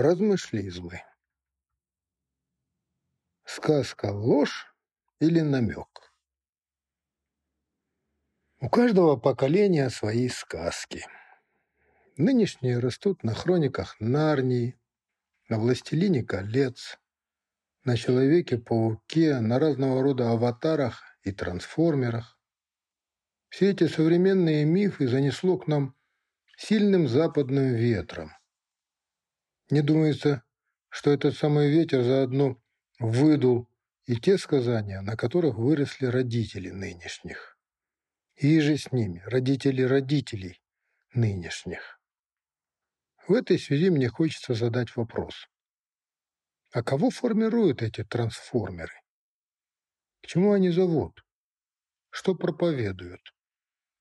Размышлизмы. Сказка ложь или намек? У каждого поколения свои сказки. Нынешние растут на хрониках Нарнии, на «Властелине колец», на Человеке-пауке, на разного рода аватарах и трансформерах. Все эти современные мифы занесло к нам сильным западным ветром. Мне думается, что этот самый ветер заодно выдул и те сказания, на которых выросли родители нынешних. И же с ними, родители родителей нынешних. В этой связи мне хочется задать вопрос. А кого формируют эти трансформеры? К чему они зовут? Что проповедуют?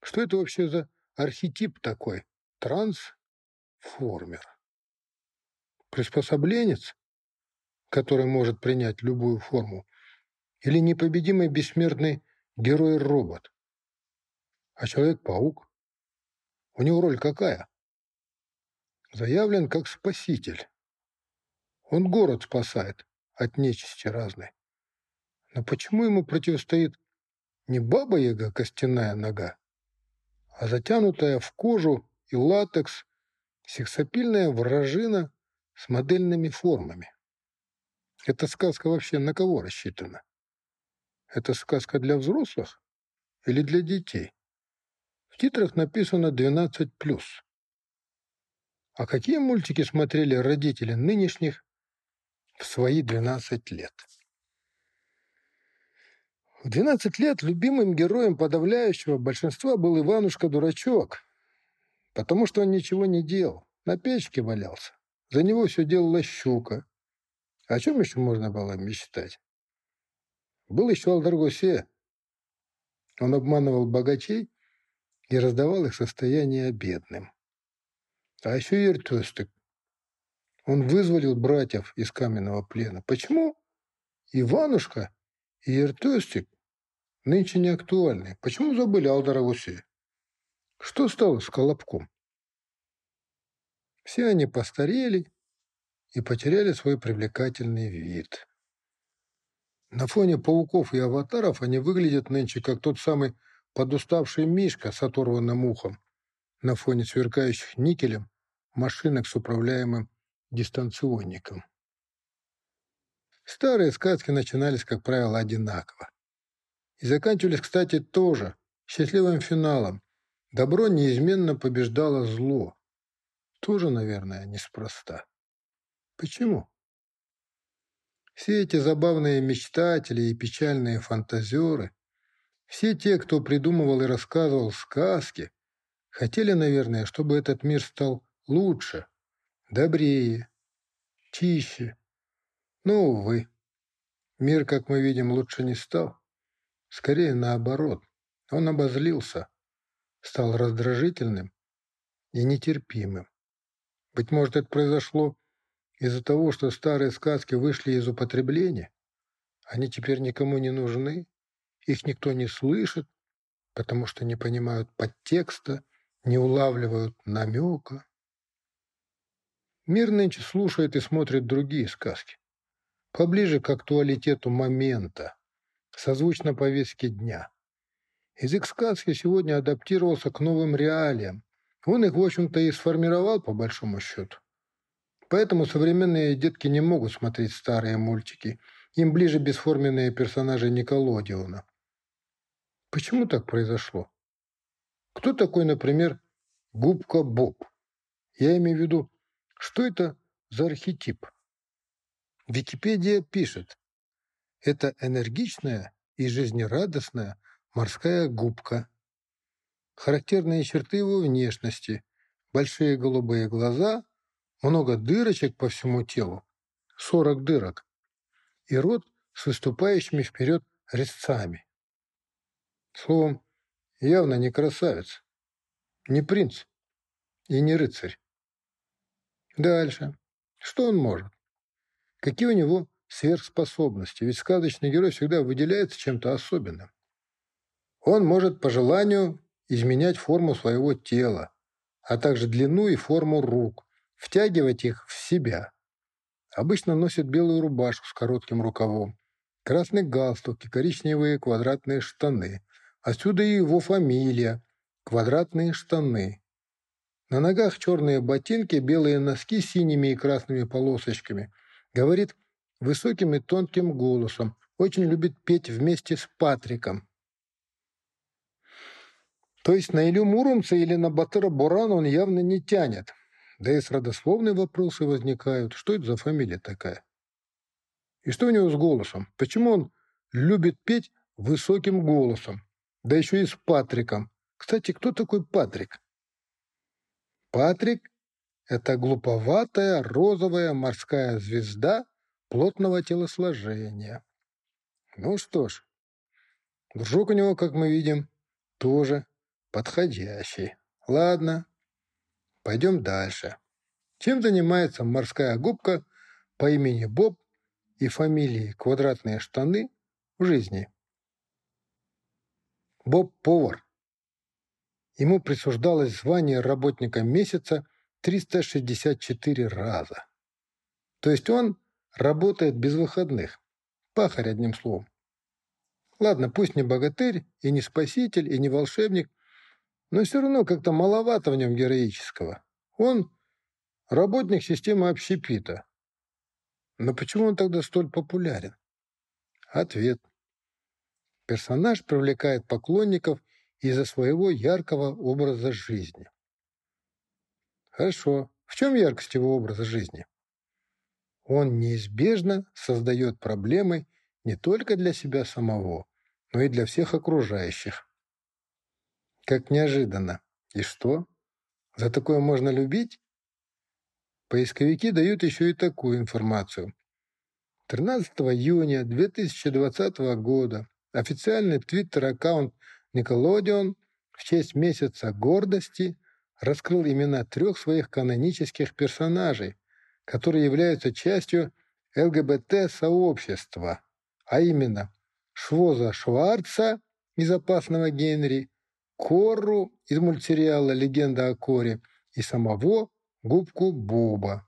Что это вообще за архетип такой? Трансформер приспособленец, который может принять любую форму, или непобедимый бессмертный герой-робот? А Человек-паук? У него роль какая? Заявлен как спаситель. Он город спасает от нечисти разной. Но почему ему противостоит не баба-яга костяная нога, а затянутая в кожу и латекс сексапильная вражина с модельными формами. Эта сказка вообще на кого рассчитана? Это сказка для взрослых или для детей? В титрах написано 12+. А какие мультики смотрели родители нынешних в свои 12 лет? В 12 лет любимым героем подавляющего большинства был Иванушка-дурачок, потому что он ничего не делал, на печке валялся. За него все делала щука. О чем еще можно было мечтать? Был еще Алдаргусе. Он обманывал богачей и раздавал их состояние бедным. А еще Ертостик. Он вызволил братьев из каменного плена. Почему Иванушка и Ертостик нынче не актуальны? Почему забыли Алдарагусе? Что стало с Колобком? Все они постарели и потеряли свой привлекательный вид. На фоне пауков и аватаров они выглядят нынче как тот самый подуставший мишка с оторванным ухом на фоне сверкающих никелем машинок с управляемым дистанционником. Старые сказки начинались, как правило, одинаково. И заканчивались, кстати, тоже счастливым финалом. Добро неизменно побеждало зло. Тоже, наверное, неспроста. Почему? Все эти забавные мечтатели и печальные фантазеры, все те, кто придумывал и рассказывал сказки, хотели, наверное, чтобы этот мир стал лучше, добрее, чище. Но, увы, мир, как мы видим, лучше не стал. Скорее наоборот, он обозлился, стал раздражительным и нетерпимым. Быть может, это произошло из-за того, что старые сказки вышли из употребления? Они теперь никому не нужны, их никто не слышит, потому что не понимают подтекста, не улавливают намека. Мир нынче слушает и смотрит другие сказки, поближе к актуалитету момента, созвучно повестке дня. Язык сказки сегодня адаптировался к новым реалиям, он их, в общем-то, и сформировал, по большому счету. Поэтому современные детки не могут смотреть старые мультики. Им ближе бесформенные персонажи Николодиона. Почему так произошло? Кто такой, например, Губка Боб? Я имею в виду, что это за архетип? Википедия пишет, это энергичная и жизнерадостная морская губка – Характерные черты его внешности – большие голубые глаза, много дырочек по всему телу, 40 дырок, и рот с выступающими вперед резцами. Словом, явно не красавец, не принц и не рыцарь. Дальше. Что он может? Какие у него сверхспособности? Ведь сказочный герой всегда выделяется чем-то особенным. Он может по желанию изменять форму своего тела, а также длину и форму рук, втягивать их в себя, Обычно носит белую рубашку с коротким рукавом, красный галстук и коричневые квадратные штаны. Отсюда и его фамилия – квадратные штаны. На ногах черные ботинки, белые носки с синими и красными полосочками. Говорит высоким и тонким голосом. Очень любит петь вместе с Патриком. То есть на Илью Муромца или на Батыра Бурана он явно не тянет. Да и с родословной вопросы возникают. Что это за фамилия такая? И что у него с голосом? Почему он любит петь высоким голосом? Да еще и с Патриком. Кстати, кто такой Патрик? Патрик – это глуповатая розовая морская звезда плотного телосложения. Ну что ж, дружок у него, как мы видим, тоже подходящий. Ладно, пойдем дальше. Чем занимается морская губка по имени Боб и фамилии «Квадратные штаны» в жизни? Боб – повар. Ему присуждалось звание работника месяца 364 раза. То есть он работает без выходных. Пахарь, одним словом. Ладно, пусть не богатырь, и не спаситель, и не волшебник, но все равно как-то маловато в нем героического. Он работник системы общепита. Но почему он тогда столь популярен? Ответ. Персонаж привлекает поклонников из-за своего яркого образа жизни. Хорошо. В чем яркость его образа жизни? Он неизбежно создает проблемы не только для себя самого, но и для всех окружающих. Как неожиданно. И что? За такое можно любить? Поисковики дают еще и такую информацию. 13 июня 2020 года официальный твиттер-аккаунт Николодион в честь месяца гордости раскрыл имена трех своих канонических персонажей, которые являются частью ЛГБТ-сообщества, а именно Швоза Шварца из «Опасного Генри», Корру из мультсериала «Легенда о Коре» и самого Губку Боба.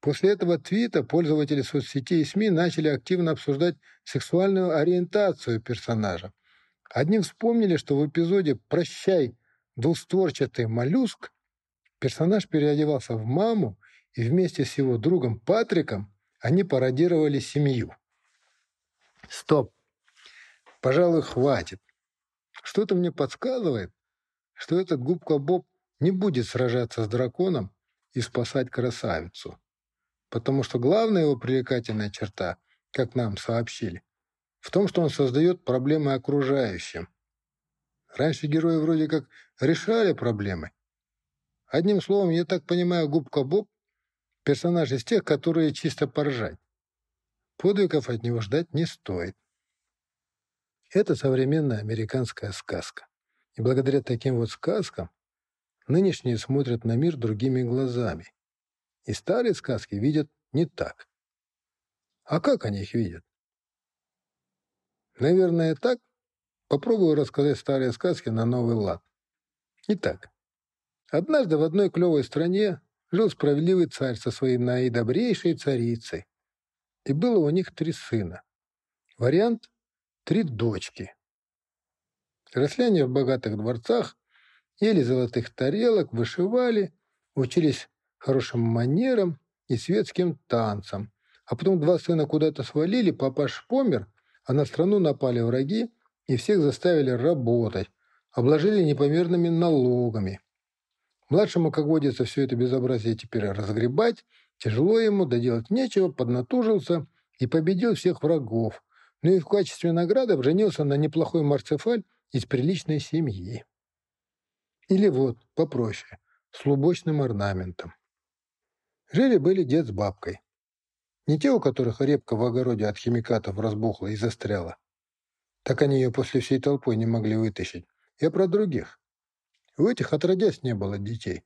После этого твита пользователи соцсетей и СМИ начали активно обсуждать сексуальную ориентацию персонажа – Одни вспомнили, что в эпизоде «Прощай, двустворчатый моллюск» персонаж переодевался в маму, и вместе с его другом Патриком они пародировали семью. Стоп. Пожалуй, хватит. Что-то мне подсказывает, что этот губка Боб не будет сражаться с драконом и спасать красавицу. Потому что главная его привлекательная черта, как нам сообщили, в том, что он создает проблемы окружающим. Раньше герои вроде как решали проблемы. Одним словом, я так понимаю, Губка Боб – персонаж из тех, которые чисто поржать. Подвигов от него ждать не стоит. Это современная американская сказка. И благодаря таким вот сказкам нынешние смотрят на мир другими глазами. И старые сказки видят не так. А как они их видят? Наверное, так. Попробую рассказать старые сказки на новый лад. Итак, однажды в одной клевой стране жил справедливый царь со своей наидобрейшей царицей. И было у них три сына. Вариант – три дочки. Они в богатых дворцах, ели золотых тарелок, вышивали, учились хорошим манерам и светским танцам. А потом два сына куда-то свалили, папаш помер, а на страну напали враги и всех заставили работать, обложили непомерными налогами. Младшему, как водится, все это безобразие теперь разгребать, тяжело ему, доделать нечего, поднатужился и победил всех врагов, ну и в качестве награды женился на неплохой марцефаль из приличной семьи. Или вот, попроще, с лубочным орнаментом. Жили-были дед с бабкой. Не те, у которых репка в огороде от химикатов разбухла и застряла. Так они ее после всей толпой не могли вытащить. Я про других. У этих отродясь не было детей.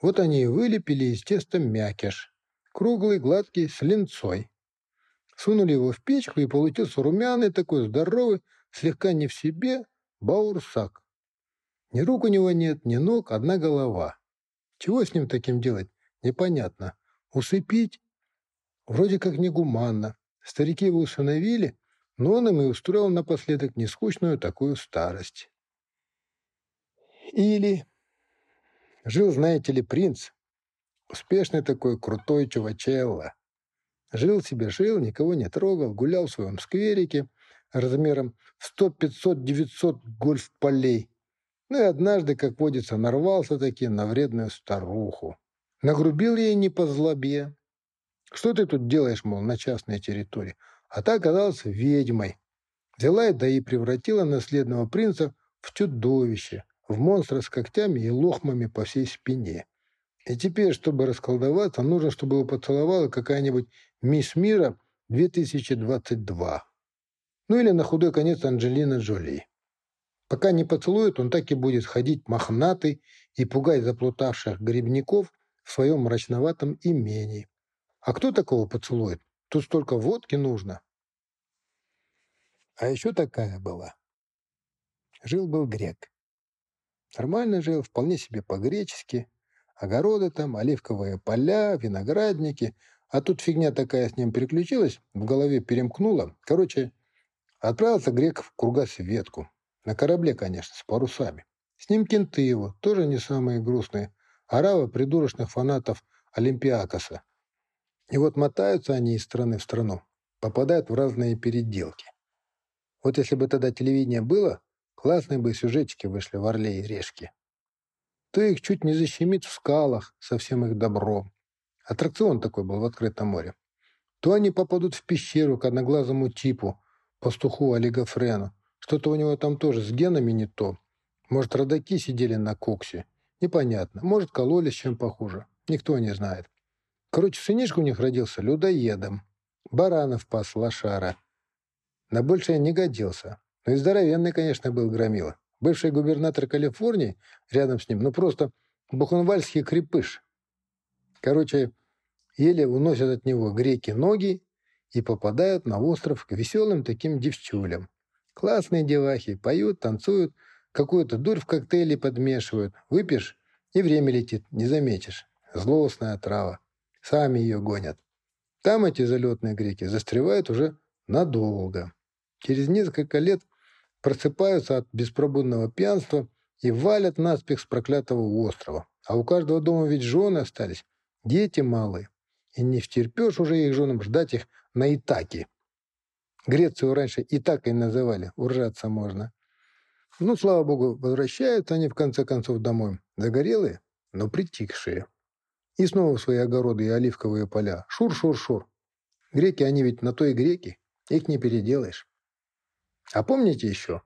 Вот они и вылепили из теста мякиш. Круглый, гладкий, с линцой. Сунули его в печку, и получился румяный такой, здоровый, слегка не в себе, баурсак. Ни рук у него нет, ни ног, одна голова. Чего с ним таким делать, непонятно. Усыпить Вроде как негуманно. Старики его усыновили, но он им и устроил напоследок нескучную такую старость. Или жил, знаете ли, принц, успешный такой крутой чувачелло. Жил себе, жил, никого не трогал, гулял в своем скверике размером в 100, 500, 900 гольф-полей. Ну и однажды, как водится, нарвался таки на вредную старуху. Нагрубил ей не по злобе. Что ты тут делаешь, мол, на частной территории? А та оказалась ведьмой. Взяла и да и превратила наследного принца в чудовище, в монстра с когтями и лохмами по всей спине. И теперь, чтобы расколдоваться, нужно, чтобы его поцеловала какая-нибудь мисс Мира 2022. Ну или на худой конец Анджелина Джоли. Пока не поцелует, он так и будет ходить мохнатый и пугать заплутавших грибников в своем мрачноватом имении. А кто такого поцелует? Тут столько водки нужно. А еще такая была. Жил-был грек. Нормально жил, вполне себе по-гречески. Огороды там, оливковые поля, виноградники. А тут фигня такая с ним переключилась, в голове перемкнула. Короче, отправился грек в кругосветку. На корабле, конечно, с парусами. С ним кенты его, тоже не самые грустные. Аравы придурочных фанатов Олимпиакоса. И вот мотаются они из страны в страну, попадают в разные переделки. Вот если бы тогда телевидение было, классные бы сюжетики вышли в «Орле и Решке». То их чуть не защемит в скалах со всем их добром. Аттракцион такой был в открытом море. То они попадут в пещеру к одноглазому типу, пастуху Олигофрену, что-то у него там тоже с генами не то. Может, родаки сидели на коксе. Непонятно. Может, кололись чем похуже. Никто не знает. Короче, сынишка у них родился людоедом. Баранов пас лошара. На большее не годился. Ну и здоровенный, конечно, был громила. Бывший губернатор Калифорнии рядом с ним, ну просто бухенвальский крепыш. Короче, еле уносят от него греки ноги и попадают на остров к веселым таким девчулям. Классные девахи, поют, танцуют, какую-то дурь в коктейле подмешивают. Выпьешь, и время летит, не заметишь. Злостная трава. Сами ее гонят. Там эти залетные греки застревают уже надолго. Через несколько лет просыпаются от беспробудного пьянства и валят наспех с проклятого острова. А у каждого дома ведь жены остались, дети малые. И не втерпешь уже их женам ждать их на Итаке. Грецию раньше и так и называли, уржаться можно. Ну, слава богу, возвращаются они в конце концов домой. Загорелые, но притихшие. И снова в свои огороды и оливковые поля. Шур-шур-шур. Греки, они ведь на то и греки. Их не переделаешь. А помните еще?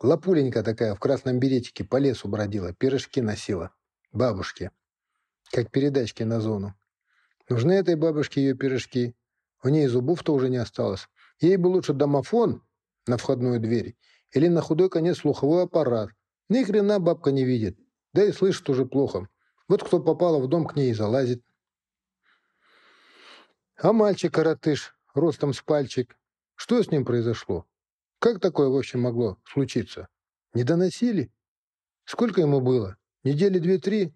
Лапуленька такая в красном беретике по лесу бродила, пирожки носила. Бабушке. Как передачки на зону. Нужны этой бабушке ее пирожки. У ней зубов-то уже не осталось. Ей бы лучше домофон на входную дверь или на худой конец слуховой аппарат. Ни хрена бабка не видит, да и слышит уже плохо. Вот кто попало в дом, к ней и залазит. А мальчик-коротыш, ростом с пальчик, что с ним произошло? Как такое вообще могло случиться? Не доносили? Сколько ему было? Недели две-три?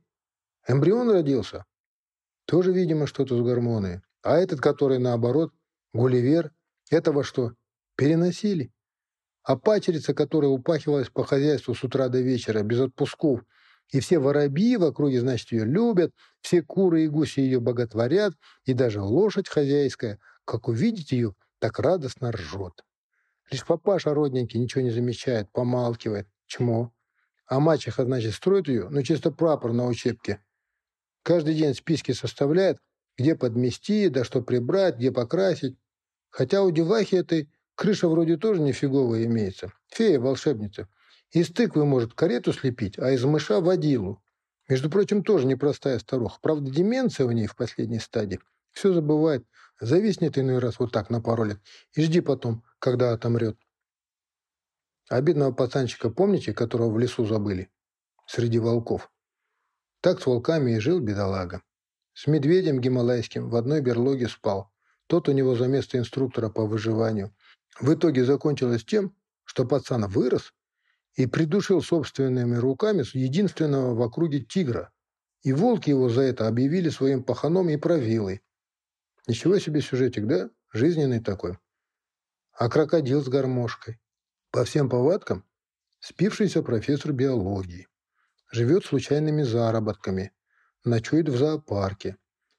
Эмбрион родился? Тоже, видимо, что-то с гормоны. А этот, который наоборот, Гулливер, этого что, переносили? А пачерица, которая упахивалась по хозяйству с утра до вечера, без отпусков, и все воробьи в округе, значит, ее любят, все куры и гуси ее боготворят, и даже лошадь хозяйская, как увидеть ее, так радостно ржет. Лишь папаша родненький ничего не замечает, помалкивает. Чмо. А мачеха, значит, строит ее, ну, чисто прапор на учебке. Каждый день списки составляет, где подмести, да что прибрать, где покрасить. Хотя у девахи этой крыша вроде тоже нифиговая имеется. Фея-волшебница. Из тыквы может карету слепить, а из мыша – водилу. Между прочим, тоже непростая старуха. Правда, деменция у ней в последней стадии. Все забывает. Зависнет иной раз вот так на пару лет. И жди потом, когда отомрет. Обидного пацанчика помните, которого в лесу забыли? Среди волков. Так с волками и жил бедолага. С медведем гималайским в одной берлоге спал. Тот у него за место инструктора по выживанию. В итоге закончилось тем, что пацан вырос и придушил собственными руками единственного в округе тигра. И волки его за это объявили своим паханом и правилой. Ничего себе сюжетик, да? Жизненный такой. А крокодил с гармошкой. По всем повадкам спившийся профессор биологии. Живет случайными заработками. Ночует в зоопарке.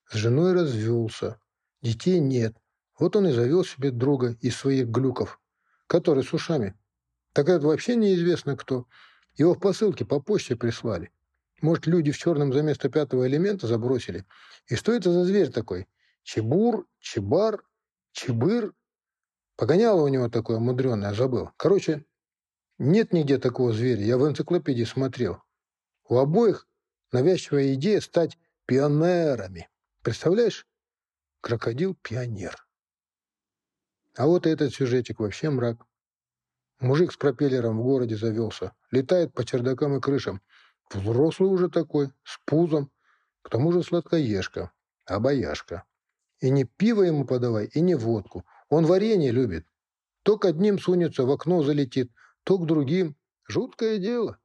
С женой развелся. Детей нет. Вот он и завел себе друга из своих глюков, который с ушами. Так это вообще неизвестно кто. Его в посылке по почте прислали. Может, люди в черном за место пятого элемента забросили. И что это за зверь такой? Чебур, чебар, чебыр. Погоняло у него такое мудреное, забыл. Короче, нет нигде такого зверя. Я в энциклопедии смотрел. У обоих навязчивая идея стать пионерами. Представляешь? Крокодил-пионер. А вот этот сюжетик вообще мрак. Мужик с пропеллером в городе завелся. Летает по чердакам и крышам. Взрослый уже такой, с пузом. К тому же сладкоежка, обаяшка. И не пиво ему подавай, и не водку. Он варенье любит. То к одним сунется, в окно залетит, то к другим. Жуткое дело.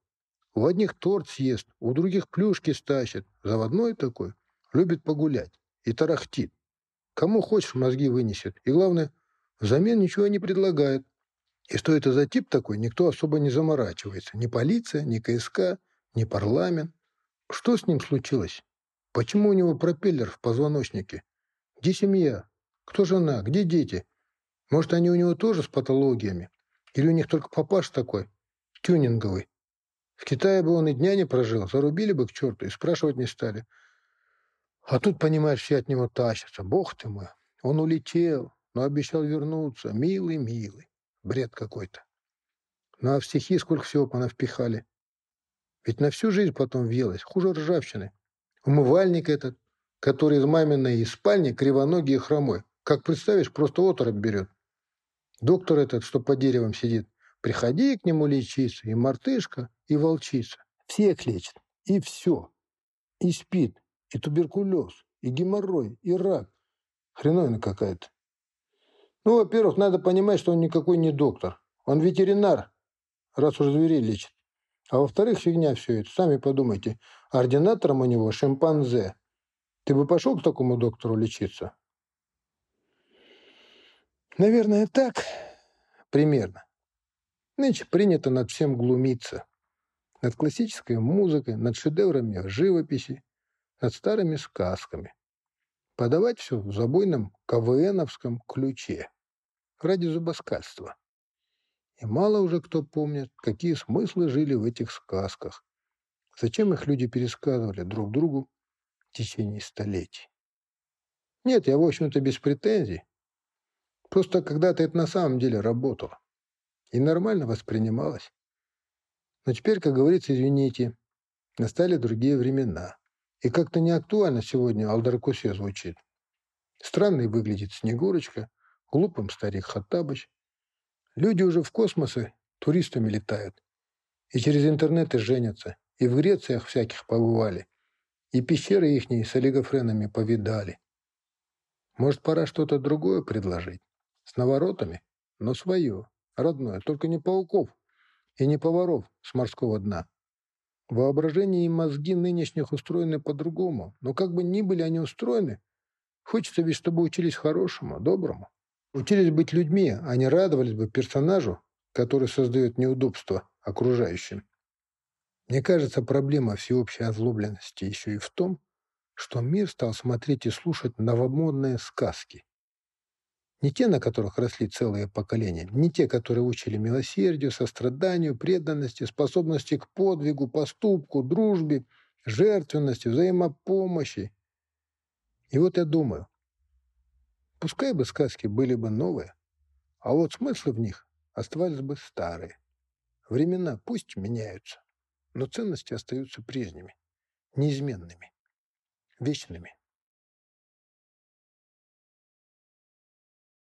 У одних торт съест, у других плюшки стащит. Заводной такой. Любит погулять. И тарахтит. Кому хочешь, мозги вынесет. И главное, взамен ничего не предлагает. И что это за тип такой, никто особо не заморачивается. Ни полиция, ни КСК, ни парламент. Что с ним случилось? Почему у него пропеллер в позвоночнике? Где семья? Кто жена? Где дети? Может, они у него тоже с патологиями? Или у них только папаш такой, тюнинговый? В Китае бы он и дня не прожил, зарубили бы к черту и спрашивать не стали. А тут, понимаешь, все от него тащатся. Бог ты мой, он улетел, но обещал вернуться. Милый, милый. Бред какой-то. Ну а в стихи сколько всего понавпихали. Ведь на всю жизнь потом въелось, хуже ржавчины. Умывальник этот, который из маминой из спальни кривоногий и хромой. Как представишь, просто оторопь берет. Доктор этот, что по деревам сидит, приходи к нему лечиться, и мартышка, и волчица. Всех лечит, и все. И спит, и туберкулез, и геморрой, и рак. Хреновина какая-то. Ну, во-первых, надо понимать, что он никакой не доктор. Он ветеринар, раз уж зверей лечит. А во-вторых, фигня все это. Сами подумайте. Ординатором у него шимпанзе. Ты бы пошел к такому доктору лечиться? Наверное, так. Примерно. Нынче принято над всем глумиться. Над классической музыкой, над шедеврами живописи, над старыми сказками. Подавать все в забойном КВНовском ключе. Ради зубоскальства. И мало уже кто помнит, какие смыслы жили в этих сказках. Зачем их люди пересказывали друг другу в течение столетий. Нет, я, в общем-то, без претензий. Просто когда-то это на самом деле работало. И нормально воспринималось. Но теперь, как говорится, извините, настали другие времена. И как-то не актуально сегодня Алдаркусе звучит. Странной выглядит Снегурочка, глупым старик Хаттабыч, Люди уже в космосе туристами летают. И через интернеты женятся. И в Грециях всяких побывали. И пещеры ихние с олигофренами повидали. Может, пора что-то другое предложить? С наворотами? Но свое, родное. Только не пауков и не поваров с морского дна. Воображение и мозги нынешних устроены по-другому. Но как бы ни были они устроены, хочется ведь, чтобы учились хорошему, доброму. Учились быть людьми, а не радовались бы персонажу, который создает неудобства окружающим. Мне кажется, проблема всеобщей озлобленности еще и в том, что мир стал смотреть и слушать новомодные сказки. Не те, на которых росли целые поколения, не те, которые учили милосердию, состраданию, преданности, способности к подвигу, поступку, дружбе, жертвенности, взаимопомощи. И вот я думаю, Пускай бы сказки были бы новые, а вот смыслы в них оставались бы старые. Времена пусть меняются, но ценности остаются прежними, неизменными, вечными.